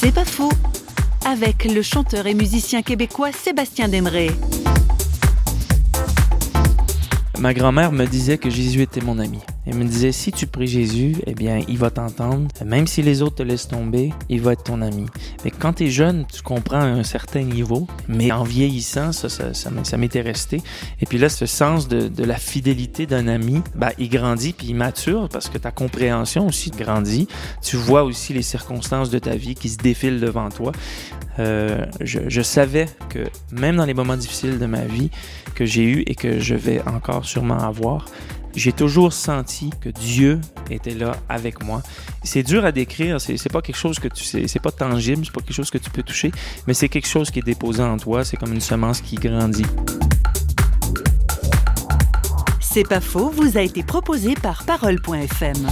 C'est pas faux. Avec le chanteur et musicien québécois Sébastien Demeret. Ma grand-mère me disait que Jésus était mon ami. Elle me disait, si tu pries Jésus, eh bien, il va t'entendre. Même si les autres te laissent tomber, il va être ton ami. Mais quand tu es jeune, tu comprends à un certain niveau. Mais en vieillissant, ça, ça, m'était resté. Et puis là, ce sens de, la fidélité d'un ami, bah, il grandit puis il mature parce que ta compréhension aussi grandit. Tu vois aussi les circonstances de ta vie qui se défilent devant toi. Euh, je, je savais que même dans les moments difficiles de ma vie que j'ai eu et que je vais encore sûrement avoir, j'ai toujours senti que Dieu était là avec moi. C'est dur à décrire, c'est pas quelque chose que tu sais, c'est pas tangible, c'est pas quelque chose que tu peux toucher, mais c'est quelque chose qui est déposé en toi, c'est comme une semence qui grandit. C'est pas faux, vous a été proposé par parole.fm.